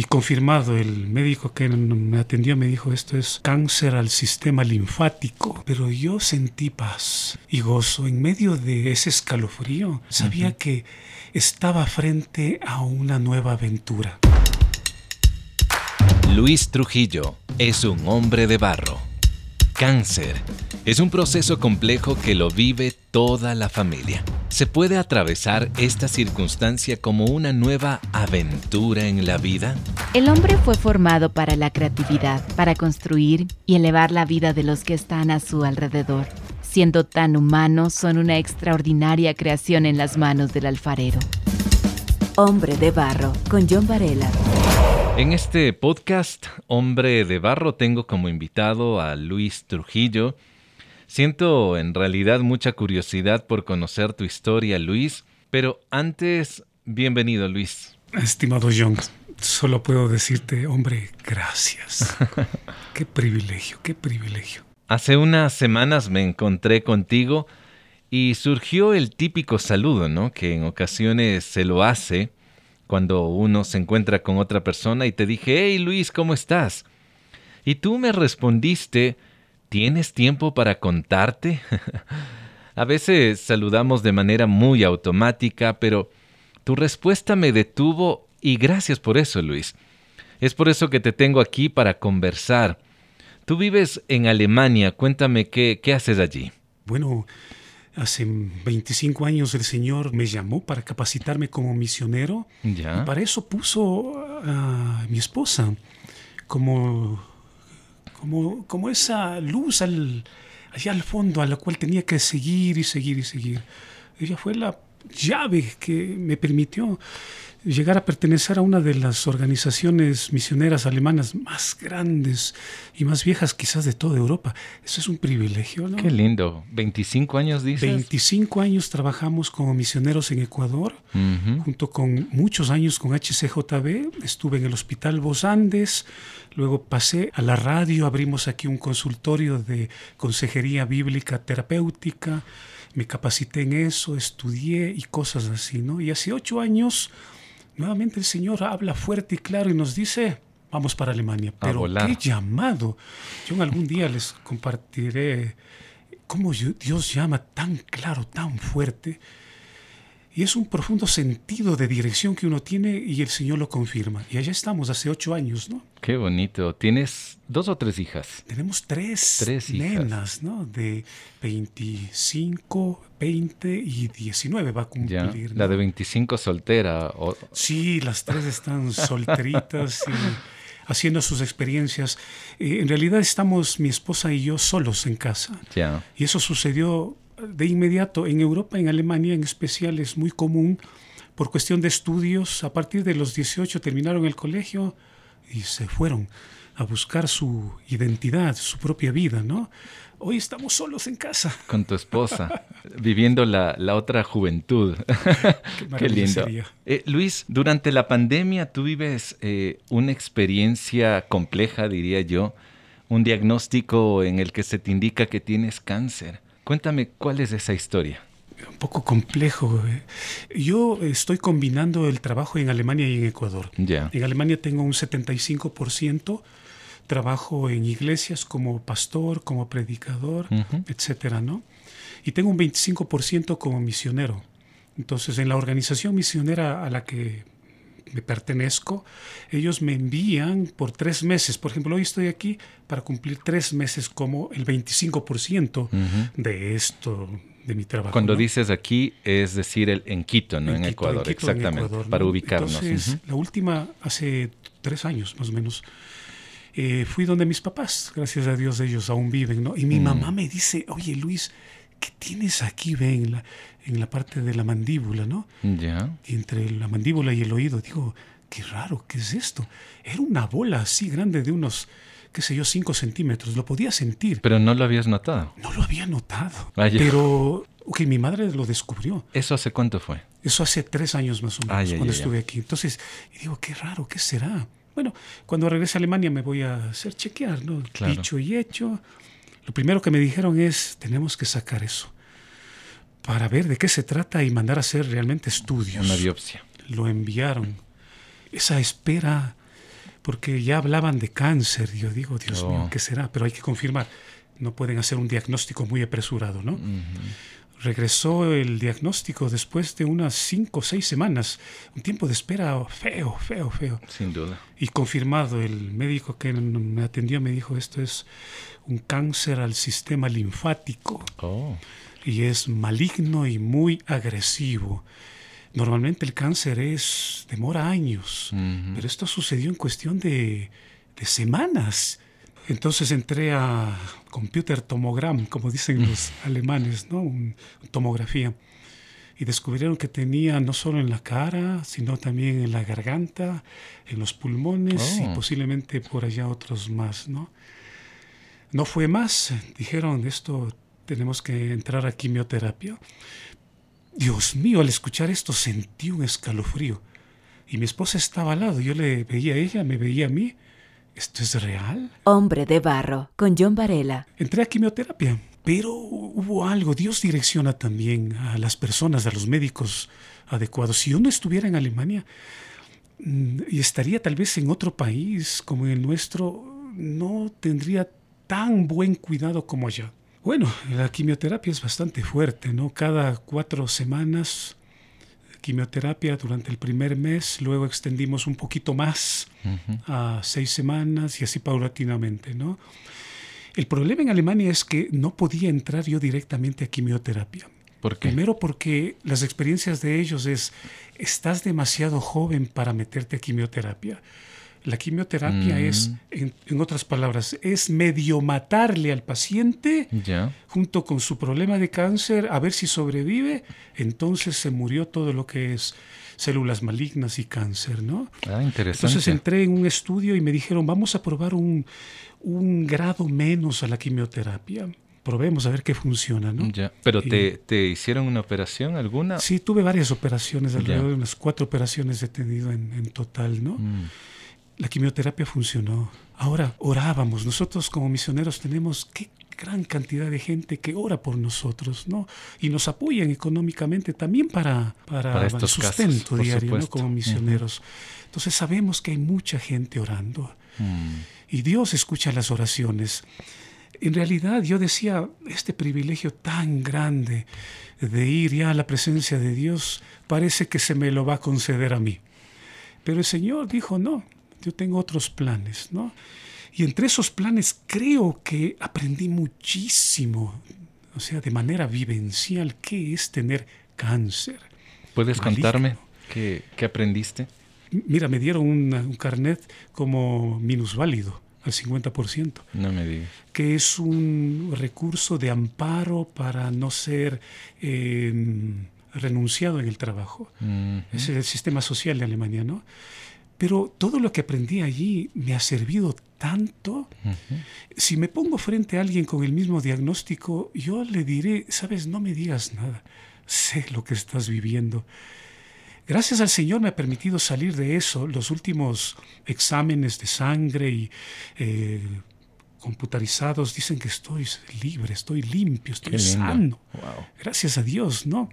y confirmado, el médico que me atendió me dijo esto es cáncer al sistema linfático, pero yo sentí paz y gozo en medio de ese escalofrío. Sabía que estaba frente a una nueva aventura. Luis Trujillo es un hombre de barro. Cáncer es un proceso complejo que lo vive toda la familia. ¿Se puede atravesar esta circunstancia como una nueva aventura en la vida? El hombre fue formado para la creatividad, para construir y elevar la vida de los que están a su alrededor. Siendo tan humanos, son una extraordinaria creación en las manos del alfarero. Hombre de Barro, con John Varela. En este podcast, Hombre de Barro, tengo como invitado a Luis Trujillo, Siento en realidad mucha curiosidad por conocer tu historia, Luis, pero antes, bienvenido, Luis. Estimado John, solo puedo decirte, hombre, gracias. qué privilegio, qué privilegio. Hace unas semanas me encontré contigo y surgió el típico saludo, ¿no? Que en ocasiones se lo hace cuando uno se encuentra con otra persona y te dije, hey Luis, ¿cómo estás? Y tú me respondiste, ¿Tienes tiempo para contarte? A veces saludamos de manera muy automática, pero tu respuesta me detuvo y gracias por eso, Luis. Es por eso que te tengo aquí para conversar. Tú vives en Alemania, cuéntame qué, qué haces allí. Bueno, hace 25 años el Señor me llamó para capacitarme como misionero. ¿Ya? Y para eso puso a mi esposa como como, como esa luz al, allá al fondo a la cual tenía que seguir y seguir y seguir. Ella fue la llave que me permitió llegar a pertenecer a una de las organizaciones misioneras alemanas más grandes y más viejas quizás de toda Europa. Eso es un privilegio, ¿no? Qué lindo. 25 años dices. 25 años trabajamos como misioneros en Ecuador, junto con muchos años con HCJB. Estuve en el Hospital Vos Andes, luego pasé a la radio, abrimos aquí un consultorio de consejería bíblica terapéutica me capacité en eso, estudié y cosas así, ¿no? Y hace ocho años, nuevamente el Señor habla fuerte y claro y nos dice, vamos para Alemania. Pero qué llamado. Yo en algún día les compartiré cómo Dios llama tan claro, tan fuerte. Y es un profundo sentido de dirección que uno tiene y el Señor lo confirma. Y allá estamos hace ocho años, ¿no? Qué bonito. ¿Tienes dos o tres hijas? Tenemos tres, tres nenas, ¿no? De 25, 20 y 19 va a cumplir. La de 25 soltera. Sí, las tres están solteritas y haciendo sus experiencias. Eh, en realidad estamos mi esposa y yo solos en casa. Ya. Y eso sucedió de inmediato en Europa, en Alemania en especial, es muy común por cuestión de estudios. A partir de los 18 terminaron el colegio y se fueron a buscar su identidad, su propia vida, ¿no? Hoy estamos solos en casa. Con tu esposa, viviendo la, otra juventud. Qué, lindo. Eh, Luis, durante la pandemia tú vives eh, una experiencia compleja, diría yo, un diagnóstico en el que se te indica que tienes cáncer. Cuéntame cuál es esa historia. Un poco complejo. Yo estoy combinando el trabajo en Alemania y en Ecuador. En Alemania tengo un 75% trabajo en iglesias como pastor, como predicador, etcétera, ¿no? Y tengo un 25% como misionero. Entonces, en la organización misionera a la que me pertenezco, ellos me envían por tres meses. Por ejemplo, hoy estoy aquí para cumplir tres meses como el 25% de esto, de mi trabajo. Cuando dices aquí, es decir, el, en Quito, ¿no? En, Ecuador, exactamente, para ubicarnos. Entonces, la última, hace tres años más o menos, eh, fui donde mis papás, gracias a Dios ellos aún viven, ¿no? Y mi mm. mamá me dice, oye Luis, ¿qué tienes aquí, ve, en la, en la parte de la mandíbula, ¿no? Ya. Y entre la mandíbula y el oído, digo, qué raro, ¿qué es esto? Era una bola así grande de unos, qué sé yo, 5 centímetros, lo podía sentir. Pero no lo habías notado. No lo había notado. Pero, ok, mi madre lo descubrió. ¿Eso hace cuánto fue? Eso hace tres años más o menos, cuando estuve aquí. Entonces, y digo, qué raro, ¿qué será? Bueno, cuando regrese a Alemania me voy a hacer chequear, ¿no? Dicho y hecho. Lo primero que me dijeron es, tenemos que sacar eso para ver de qué se trata y mandar a hacer realmente estudios. Una biopsia. Lo enviaron. Esa espera porque ya hablaban de cáncer. Yo digo, Dios mío, Oh. ¿qué será? Pero hay que confirmar. No pueden hacer un diagnóstico muy apresurado, ¿no? Regresó el diagnóstico después de unas cinco o seis semanas. Un tiempo de espera feo, feo, feo. Sin duda. Y confirmado, el médico que me atendió me dijo, esto es un cáncer al sistema linfático Oh. y es maligno y muy agresivo. Normalmente el cáncer es demora años, pero esto sucedió en cuestión de, de semanas. Entonces entré a computer tomogram, como dicen los alemanes, ¿no? Un- tomografía. Y descubrieron que tenía no solo en la cara, sino también en la garganta, en los pulmones Oh. y posiblemente por allá otros más, ¿no? No fue más. Dijeron, esto tenemos que entrar a quimioterapia. Dios mío, al escuchar esto sentí un escalofrío. Y mi esposa estaba al lado. Yo le veía a ella, me veía a mí. ¿Esto es real? Hombre de barro, con John Varela. Entré a quimioterapia. Pero hubo algo. Dios direcciona también a las personas, a los médicos adecuados. Si yo no estuviera en Alemania mm, y estaría tal vez en otro país como el nuestro, no tendría tan buen cuidado como allá. Bueno, la quimioterapia es bastante fuerte, ¿no? Cada cuatro semanas quimioterapia durante el primer mes, luego extendimos un poquito más a seis semanas y así paulatinamente, ¿no? El problema en Alemania es que no podía entrar yo directamente a quimioterapia. ¿Por qué? Primero porque las experiencias de ellos es, estás demasiado joven para meterte a quimioterapia. La quimioterapia Mm. es, en, en otras palabras, es medio matarle al paciente junto con su problema de cáncer, a ver si sobrevive, entonces se murió todo lo que es células malignas y cáncer, ¿no? Ah, interesante. Entonces entré en un estudio y me dijeron, vamos a probar un, un grado menos a la quimioterapia. Probemos a ver qué funciona, ¿no? Ya. ¿Pero te, te hicieron una operación alguna? Sí, tuve varias operaciones, alrededor Ya. de unas cuatro operaciones he tenido en, en total, ¿no? Mm. La quimioterapia funcionó. Ahora orábamos. Nosotros como misioneros tenemos qué gran cantidad de gente que ora por nosotros, ¿no? Y nos apoyan económicamente también para, para, Para el casos, sustento diario, ¿no? Como misioneros. Entonces sabemos que hay mucha gente orando. Mm. Y Dios escucha las oraciones. En realidad yo decía, este privilegio tan grande de ir ya a la presencia de Dios parece que se me lo va a conceder a mí. Pero el Señor dijo, no, yo tengo otros planes, ¿no? Y entre esos planes creo que aprendí muchísimo, o sea, de manera vivencial, qué es tener cáncer. ¿Puedes Maligno. contarme qué, qué aprendiste? Mira, me dieron un carnet como minusválido al 50%. No me digas. que es un recurso de amparo para no ser eh, renunciado en el trabajo. Ese es el sistema social de Alemania, ¿no? Pero todo lo que aprendí allí me ha servido tanto. Si me pongo frente a alguien con el mismo diagnóstico, yo le diré, sabes, no me digas nada, sé lo que estás viviendo. Gracias al Señor me ha permitido salir de eso. Los últimos exámenes de sangre y eh, computarizados dicen que estoy libre, estoy limpio, estoy sano. Wow. Gracias a Dios, ¿no?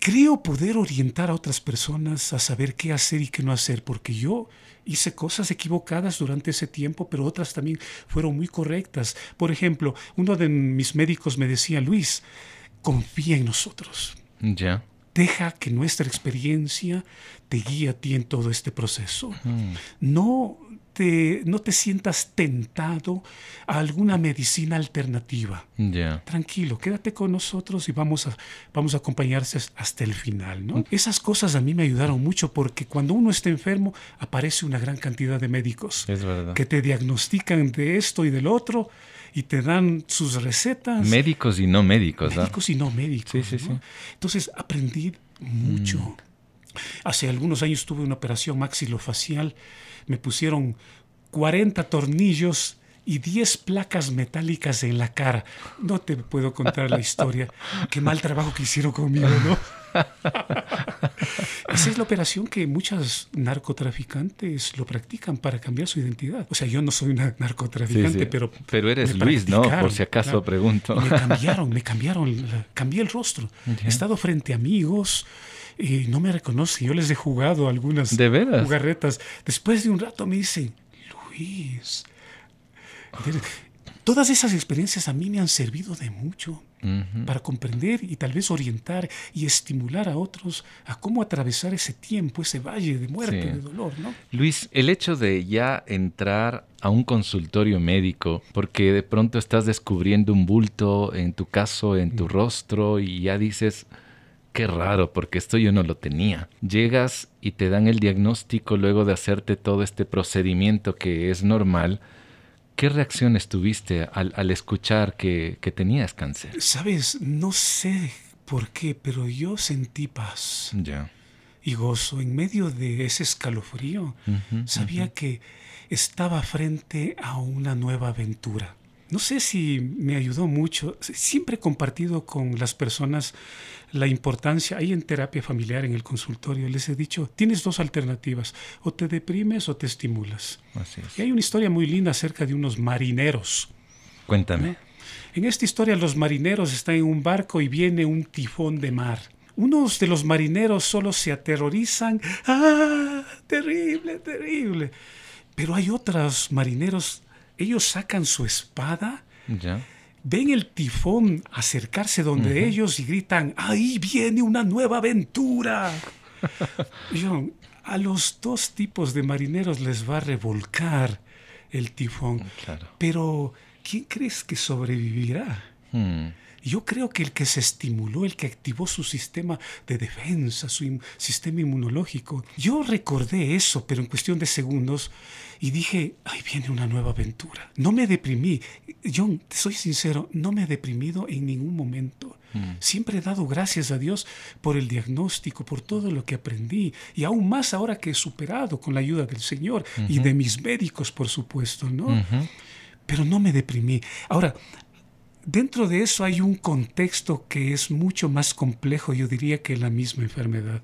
Creo poder orientar a otras personas a saber qué hacer y qué no hacer, porque yo hice cosas equivocadas durante ese tiempo, pero otras también fueron muy correctas. Por ejemplo, uno de mis médicos me decía, Luis, confía en nosotros. Ya. Deja que nuestra experiencia te guíe a ti en todo este proceso. Mm. No no te sientas tentado a alguna medicina alternativa. Tranquilo, quédate con nosotros y vamos a, vamos a acompañarse hasta el final. ¿no? Esas cosas a mí me ayudaron mucho porque cuando uno está enfermo aparece una gran cantidad de médicos Es verdad. que te diagnostican de esto y del otro y te dan sus recetas. Médicos y no médicos, ¿ah? médicos y no médicos. Sí, sí, ¿no? sí. Entonces aprendí mucho. Mm. Hace algunos años tuve una operación maxilofacial. Me pusieron 40 tornillos y 10 placas metálicas en la cara. No te puedo contar la historia. Qué mal trabajo que hicieron conmigo, ¿no? Esa es la operación que muchos narcotraficantes lo practican para cambiar su identidad. O sea, yo no soy una narcotraficante, Sí, sí. pero... Pero eres Luis, ¿no? Por si acaso claro. pregunto. Y me cambiaron, me cambiaron, cambié el rostro. He estado frente a amigos y no me reconocen. Yo les he jugado algunas ¿De veras? jugarretas. Después de un rato me dicen, Luis, todas esas experiencias a mí me han servido de mucho para comprender y tal vez orientar y estimular a otros a cómo atravesar ese tiempo, ese valle de muerte, de dolor, ¿no? Luis, el hecho de ya entrar a un consultorio médico, porque de pronto estás descubriendo un bulto, en tu caso, en tu rostro, y ya dices, qué raro, porque esto yo no lo tenía. Llegas y te dan el diagnóstico luego de hacerte todo este procedimiento que es normal ¿Qué reacciones tuviste al, escuchar que, tenías cáncer? Sabes, no sé por qué, pero yo sentí paz. Ya. Y gozo en medio de ese escalofrío. sabía que estaba frente a una nueva aventura no sé si me ayudó mucho. Siempre he compartido con las personas la importancia, ahí en terapia familiar, en el consultorio, les he dicho, tienes dos alternativas, o te deprimes o te estimulas. Así es. Y hay una historia muy linda acerca de unos marineros. Cuéntame. En esta historia los marineros están en un barco y viene un tifón de mar. Unos de los marineros solo se aterrorizan. ¡Ah! Terrible, terrible. Pero hay otros marineros ellos sacan su espada, ven el tifón acercarse donde ellos y gritan, ahí viene una nueva aventura. a los dos tipos de marineros les va a revolcar el tifón, pero ¿quién crees que sobrevivirá? Hmm. Yo creo que el que se estimuló, el que activó su sistema de defensa, su sistema inmunológico, yo recordé eso, pero en cuestión de segundos, y dije, ahí viene una nueva aventura. No me deprimí. John, soy sincero, no me he deprimido en ningún momento. Mm. Siempre he dado gracias a Dios por el diagnóstico, por todo lo que aprendí, y aún más ahora que he superado con la ayuda del Señor y de mis médicos, por supuesto, ¿no? Pero no me deprimí. Ahora, Dentro de eso hay un contexto que es mucho más complejo, yo diría, que la misma enfermedad.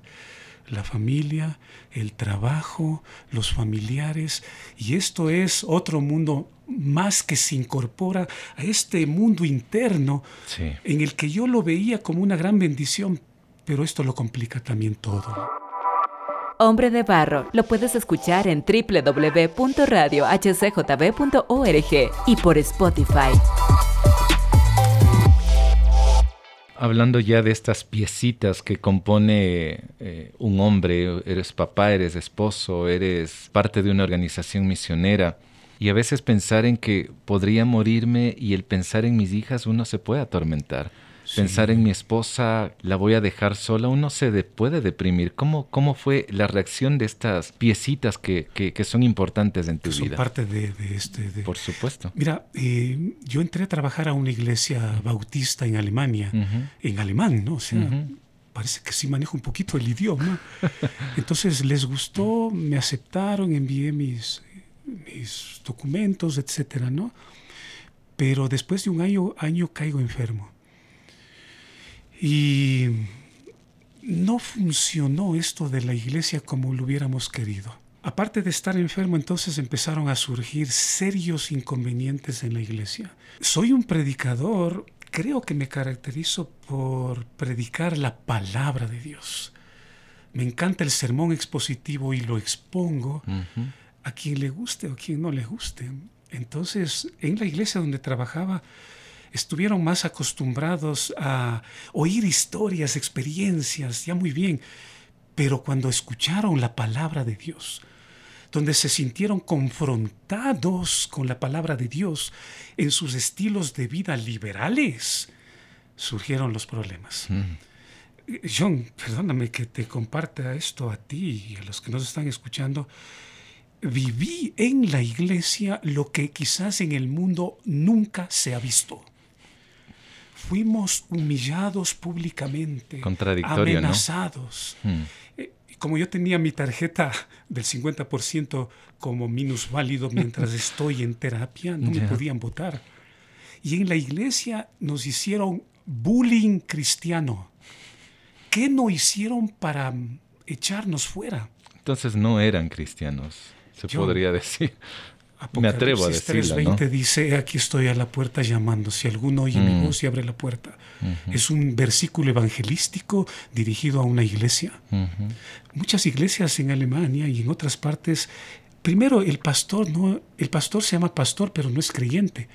La familia, el trabajo, los familiares, y esto es otro mundo más que se incorpora a este mundo interno en el que yo lo veía como una gran bendición, pero esto lo complica también todo. Hombre de Barro lo puedes escuchar en www.radiohcjb.org y por Spotify. Hablando ya de estas piecitas que compone eh, un hombre, eres papá, eres esposo, eres parte de una organización misionera, y a veces pensar en que podría morirme y el pensar en mis hijas uno se puede atormentar. Pensar en mi esposa, la voy a dejar sola, uno se puede deprimir. ¿Cómo, ¿Cómo fue la reacción de estas piecitas que, que, son importantes en tu vida? Son parte de, este... Por supuesto. Mira, eh, yo entré a trabajar a una iglesia bautista en Alemania, en alemán, ¿no? O sea, parece que sí manejo un poquito el idioma. Entonces les gustó, me aceptaron, envié mis, mis documentos, etcétera, ¿no? Pero después de un año, año caigo enfermo. Y no funcionó esto de la iglesia como lo hubiéramos querido. Aparte de estar enfermo, entonces empezaron a surgir serios inconvenientes en la iglesia. Soy un predicador, creo que me caracterizo por predicar la palabra de Dios. Me encanta el sermón expositivo y lo expongo a quien le guste o a quien no le guste. Entonces, en la iglesia donde trabajaba, estuvieron más acostumbrados a oír historias, experiencias, ya muy bien, pero cuando escucharon la palabra de Dios, donde se sintieron confrontados con la palabra de Dios en sus estilos de vida liberales, surgieron los problemas. Mm. John, perdóname que te comparta esto a ti y a los que nos están escuchando. Viví en la iglesia lo que quizás en el mundo nunca se ha visto fuimos humillados públicamente, amenazados. Hmm. Eh, como yo tenía mi tarjeta del 50% como minusválido mientras estoy en terapia, no me podían votar. Y en la iglesia nos hicieron bullying cristiano. ¿Qué no hicieron para echarnos fuera? Entonces no eran cristianos, se podría decir. Me atrevo a decirlo. 3.20 dice, aquí estoy a la puerta llamando, si alguno oye mi mm. voz y abre la puerta. Es un versículo evangelístico dirigido a una iglesia. Muchas iglesias en Alemania y en otras partes, primero el pastor, no, el pastor se llama pastor, pero no es creyente.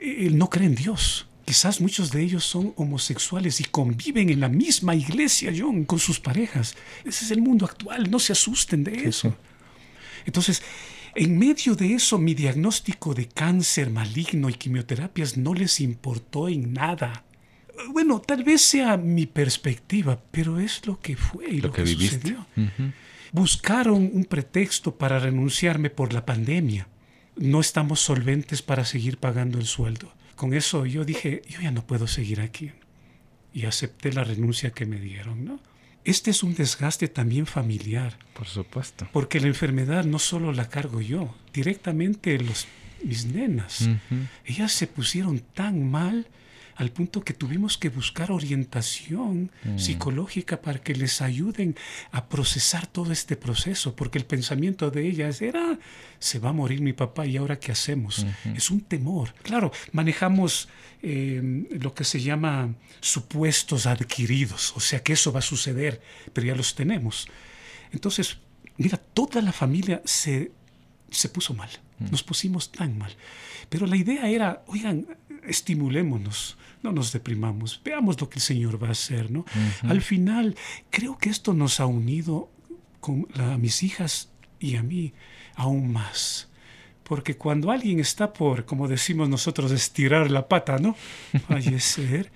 Él no cree en Dios. Quizás muchos de ellos son homosexuales y conviven en la misma iglesia, John, con sus parejas. Ese es el mundo actual, no se asusten de eso. Entonces, en medio de eso, mi diagnóstico de cáncer maligno y quimioterapias no les importó en nada. Bueno, tal vez sea mi perspectiva, pero es lo que fue y lo, que, sucedió. Buscaron un pretexto para renunciarme por la pandemia. No estamos solventes para seguir pagando el sueldo. Con eso yo dije, yo ya no puedo seguir aquí. Y acepté la renuncia que me dieron, ¿no? Este es un desgaste también familiar. Por supuesto. Porque la enfermedad no solo la cargo yo, directamente los, mis nenas. Ellas se pusieron tan mal al punto que tuvimos que buscar orientación mm. psicológica para que les ayuden a procesar todo este proceso, porque el pensamiento de ellas era, se va a morir mi papá y ahora qué hacemos. Es un temor. Claro, manejamos em, lo que se llama supuestos adquiridos, o sea que eso va a suceder, pero ya los tenemos. Entonces, mira, toda la familia se, se puso mal, mm. nos pusimos tan mal. Pero la idea era, oigan, estimulémonos, no nos deprimamos, veamos lo que el Señor va a hacer, ¿no? Al final, creo que esto nos ha unido con a mis hijas y a mí aún más. Porque cuando alguien está por, como decimos nosotros, estirar la pata, ¿no? Fallecer,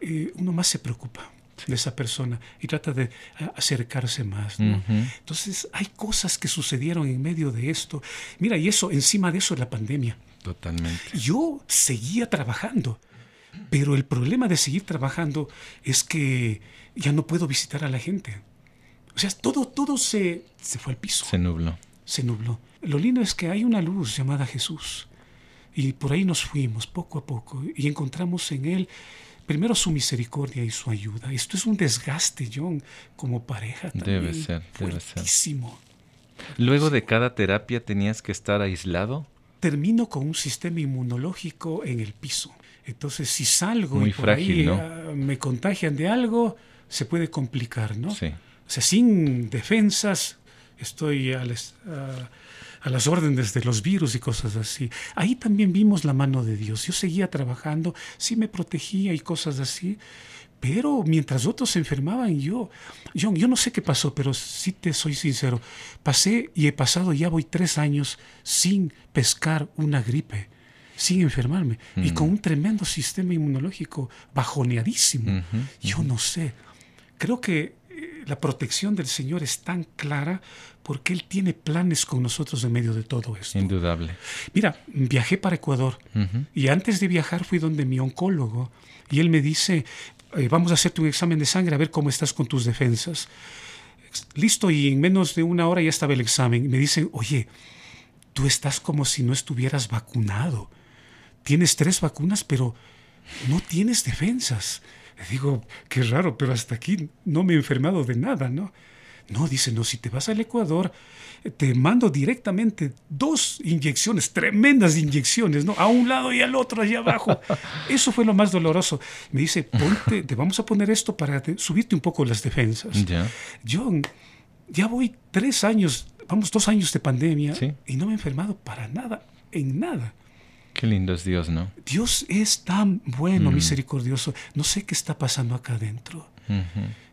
eh, uno más se preocupa de esa persona y trata de acercarse más. ¿no? Entonces hay cosas que sucedieron en medio de esto. Mira, y eso, encima de eso es la pandemia. Totalmente. Yo seguía trabajando, pero el problema de seguir trabajando es que ya no puedo visitar a la gente. O sea, todo, todo se, se fue al piso. Se nubló. Se nubló. Lo lindo es que hay una luz llamada Jesús. Y por ahí nos fuimos poco a poco y encontramos en Él primero su misericordia y su ayuda. Esto es un desgaste, John, como pareja. También, debe ser, debe ser. Luego de cada terapia tenías que estar aislado termino con un sistema inmunológico en el piso. Entonces, si salgo y por ahí ah, me contagian de algo, se puede complicar, ¿no? Sí. O sea, sin defensas, estoy a, a, las órdenes de los virus y cosas así. Ahí también vimos la mano de Dios. Yo seguía trabajando, sí me protegía y cosas así, pero mientras otros se enfermaban, yo, yo, yo no sé qué pasó, pero sí te soy sincero, pasé y he pasado, ya voy tres años sin pescar una gripe, sin enfermarme, y con un tremendo sistema inmunológico bajoneadísimo. Yo no sé. Creo que eh, la protección del Señor es tan clara porque Él tiene planes con nosotros en medio de todo esto. Indudable. Mira, viajé para Ecuador y antes de viajar fui donde mi oncólogo y él me dice, eh, vamos a hacerte un examen de sangre a ver cómo estás con tus defensas. Listo, y en menos de una hora ya estaba el examen. Me dicen, oye, tú estás como si no estuvieras vacunado. Tienes tres vacunas, pero no tienes defensas. digo, qué raro, pero hasta aquí no me he enfermado de nada, ¿no? No, dice, no, si te vas al Ecuador, te mando directamente dos inyecciones, tremendas inyecciones, ¿no? A un lado y al otro, allá abajo. Eso fue lo más doloroso. Me dice, ponte, te vamos a poner esto para subirte un poco las defensas. Yo ya voy tres años, vamos, dos años de pandemia y no me he enfermado para nada, en nada. Qué lindo es Dios, ¿no? Dios es tan bueno, mm. misericordioso. No sé qué está pasando acá adentro,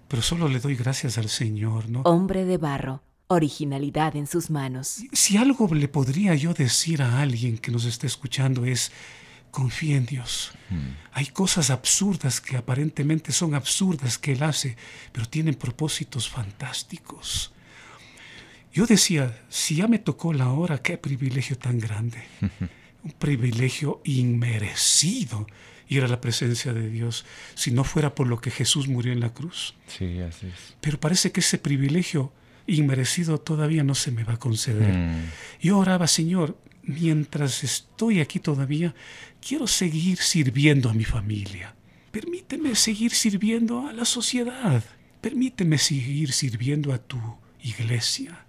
pero solo le doy gracias al Señor, ¿no? Hombre de barro originalidad en sus manos. Si algo le podría yo decir a alguien que nos esté escuchando es, confía en Dios. Hmm. Hay cosas absurdas que aparentemente son absurdas que Él hace, pero tienen propósitos fantásticos. Yo decía, si ya me tocó la hora, qué privilegio tan grande. Un privilegio inmerecido ir a la presencia de Dios, si no fuera por lo que Jesús murió en la cruz. Sí, así es. Pero parece que ese privilegio inmerecido todavía no se me va a conceder. Mm. Yo oraba, Señor, mientras estoy aquí todavía, quiero seguir sirviendo a mi familia. Permíteme seguir sirviendo a la sociedad. Permíteme seguir sirviendo a tu iglesia.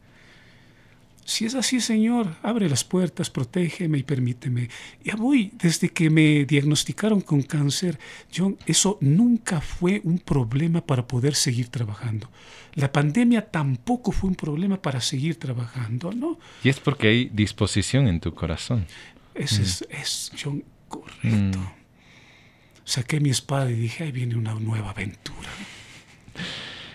Si es así, Señor, abre las puertas, protégeme y permíteme. Ya voy, desde que me diagnosticaron con cáncer, John, eso nunca fue un problema para poder seguir trabajando. La pandemia tampoco fue un problema para seguir trabajando, ¿no? Y es porque hay disposición en tu corazón. Ese es, mm. es, John, correcto. Mm. Saqué mi espada y dije, ahí viene una nueva aventura.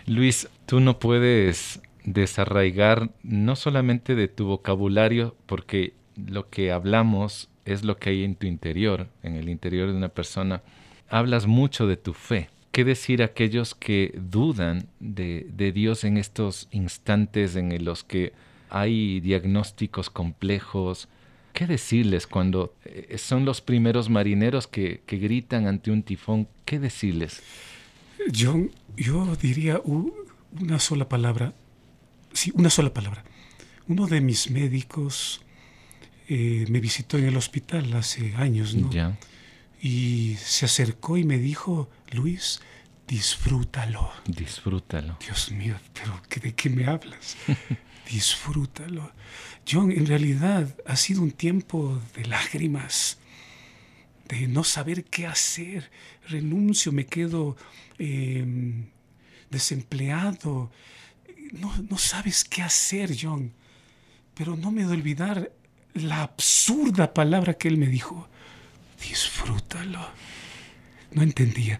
Luis, tú no puedes desarraigar no solamente de tu vocabulario, porque lo que hablamos es lo que hay en tu interior, en el interior de una persona. Hablas mucho de tu fe. ¿Qué decir a aquellos que dudan de, de Dios en estos instantes en los que hay diagnósticos complejos? ¿Qué decirles cuando eh, son los primeros marineros que, que gritan ante un tifón? ¿Qué decirles? Yo, yo diría una sola palabra, sí, una sola palabra. Uno de mis médicos eh, me visitó en el hospital hace años, ¿no? Y se acercó y me dijo, Luis, disfrútalo. Disfrútalo. Dios mío, pero ¿de qué me hablas? disfrútalo. John, en realidad ha sido un tiempo de lágrimas, de no saber qué hacer. Renuncio, me quedo em, desempleado, no, sabes qué hacer, John. Pero no me de olvidar la absurda palabra que él me dijo. Disfrútalo. No entendía.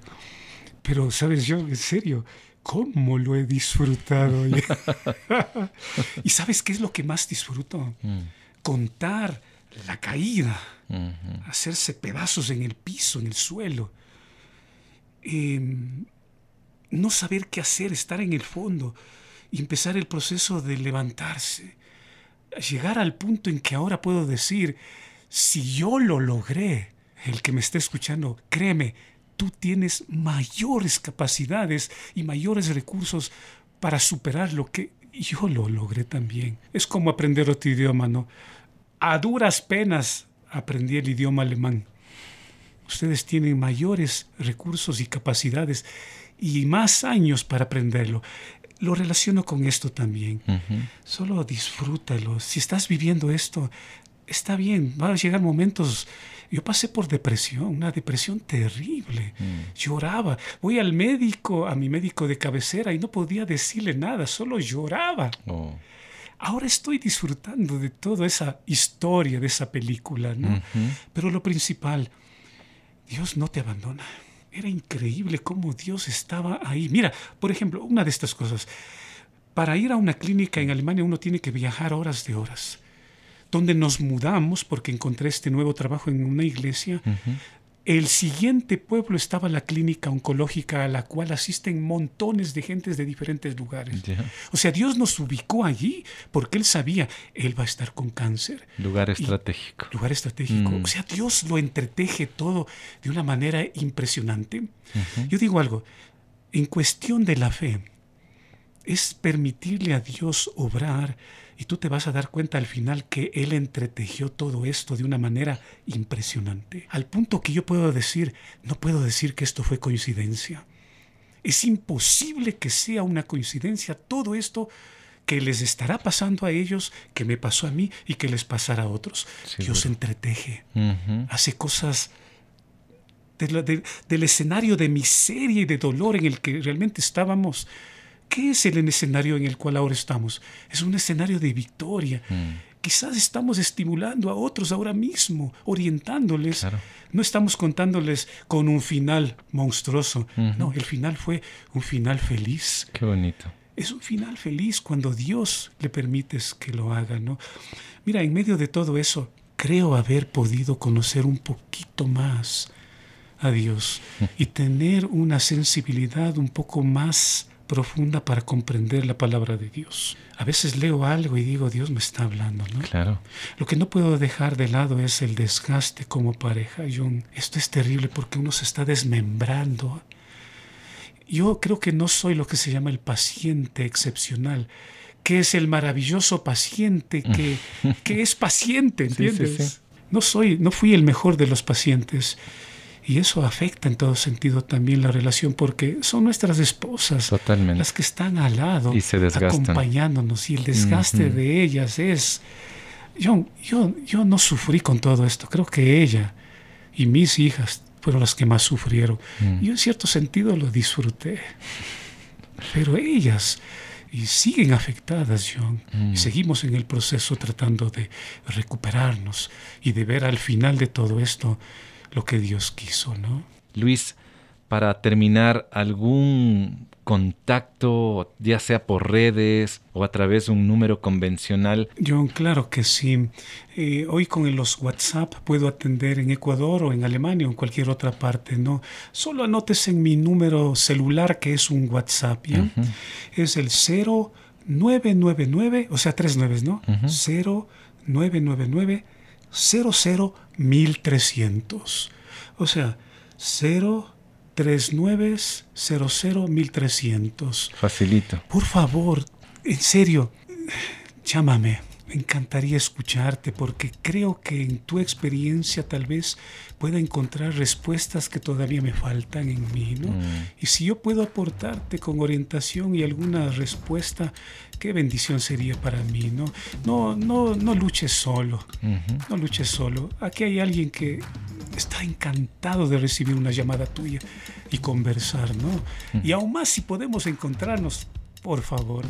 Pero, ¿sabes, John? En serio, ¿cómo lo he disfrutado? ¿Y sabes qué es lo que más disfruto? Mm. Contar la caída, hacerse pedazos en el piso, en el suelo. Em, no saber qué hacer, estar en el fondo y empezar el proceso de levantarse, llegar al punto en que ahora puedo decir, si yo lo logré, el que me esté escuchando, créeme, tú tienes mayores capacidades y mayores recursos para superar lo que yo lo logré también. Es como aprender otro idioma, ¿no? A duras penas aprendí el idioma alemán. Ustedes tienen mayores recursos y capacidades y más años para aprenderlo lo relaciono con esto también. Solo disfrútalo. Si estás viviendo esto, está bien. Van a llegar momentos. Yo pasé por depresión, una depresión terrible. Mm. Lloraba. Voy al médico, a mi médico de cabecera, y no podía decirle nada, solo lloraba. Oh. Ahora estoy disfrutando de toda esa historia, de esa película, ¿no? Pero lo principal, Dios no te abandona. Era increíble cómo Dios estaba ahí. Mira, por ejemplo, una de estas cosas. Para ir a una clínica en Alemania uno tiene que viajar horas de horas. Donde nos mudamos, porque encontré este nuevo trabajo en una iglesia, el siguiente pueblo estaba la clínica oncológica a la cual asisten montones de gentes de diferentes lugares. O sea, Dios nos ubicó allí porque Él sabía, Él va a estar con cáncer. Lugar estratégico. Lugar estratégico. Mm. O sea, Dios lo entreteje todo de una manera impresionante. Yo digo algo, en cuestión de la fe, es permitirle a Dios obrar y tú te vas a dar cuenta al final que Él entretejió todo esto de una manera impresionante. Al punto que yo puedo decir, no puedo decir que esto fue coincidencia. Es imposible que sea una coincidencia todo esto que les estará pasando a ellos, que me pasó a mí y que les pasará a otros. Dios entreteje, hace cosas del escenario de miseria y de dolor en el que realmente estábamos ¿Qué es el escenario en el cual ahora estamos? Es un escenario de victoria. Mm. Quizás estamos estimulando a otros ahora mismo, orientándoles. No estamos contándoles con un final monstruoso. No, el final fue un final feliz. Qué bonito. Es un final feliz cuando Dios le permites que lo haga, ¿no? Mira, en medio de todo eso, creo haber podido conocer un poquito más a Dios y tener una sensibilidad un poco más profunda para comprender la palabra de Dios. A veces leo algo y digo, Dios me está hablando, ¿no? Claro. Lo que no puedo dejar de lado es el desgaste como pareja, John. Esto es terrible porque uno se está desmembrando. Yo creo que no soy lo que se llama el paciente excepcional, que es el maravilloso paciente que, que es paciente, ¿entiendes? No soy, no fui el mejor de los pacientes Y eso afecta en todo sentido también la relación porque son nuestras esposas las que están al lado, y se acompañándonos y el desgaste de ellas es... Yo, yo, yo no sufrí con todo esto, creo que ella y mis hijas fueron las que más sufrieron. Mm. Yo en cierto sentido lo disfruté, pero ellas y siguen afectadas, John. Y mm. seguimos en el proceso tratando de recuperarnos y de ver al final de todo esto lo que Dios quiso, ¿no? Luis, para terminar, ¿algún contacto, ya sea por redes o a través de un número convencional? John, claro que sí. Eh, hoy con los WhatsApp puedo atender en Ecuador o en Alemania o en cualquier otra parte, ¿no? Solo anotes en mi número celular que es un WhatsApp, ¿ya? Es el 0999, o sea, tres nueves, ¿no? 0999 00 1300. O sea, 0 3900 Facilito. Por favor, en serio, llámame. Me encantaría escucharte porque creo que en tu experiencia tal vez pueda encontrar respuestas que todavía me faltan en mí, ¿no? Mm. Y si yo puedo aportarte con orientación y alguna respuesta, qué bendición sería para mí, ¿no? No, no, no luches solo, no luches solo. Aquí hay alguien que está encantado de recibir una llamada tuya y conversar, ¿no? Y aún más si podemos encontrarnos, por favor.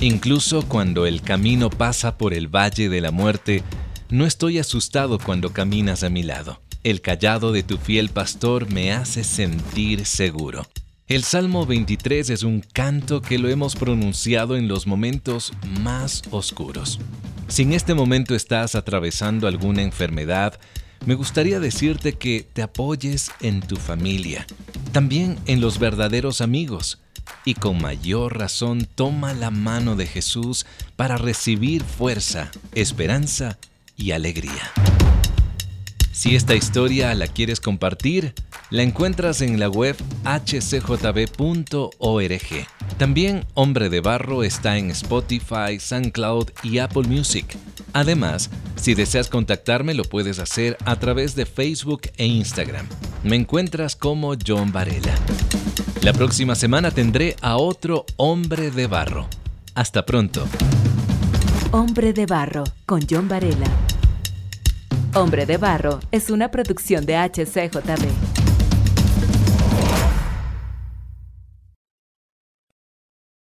Incluso cuando el camino pasa por el valle de la muerte, no estoy asustado cuando caminas a mi lado. El callado de tu fiel pastor me hace sentir seguro. El Salmo 23 es un canto que lo hemos pronunciado en los momentos más oscuros. Si en este momento estás atravesando alguna enfermedad, me gustaría decirte que te apoyes en tu familia, también en los verdaderos amigos, y con mayor razón toma la mano de Jesús para recibir fuerza, esperanza y alegría. Si esta historia la quieres compartir, la encuentras en la web hcjb.org. También Hombre de Barro está en Spotify, SoundCloud y Apple Music. Además, si deseas contactarme lo puedes hacer a través de Facebook e Instagram. Me encuentras como John Varela. La próxima semana tendré a otro Hombre de Barro. Hasta pronto. Hombre de Barro con John Varela. Hombre de Barro es una producción de HCJB.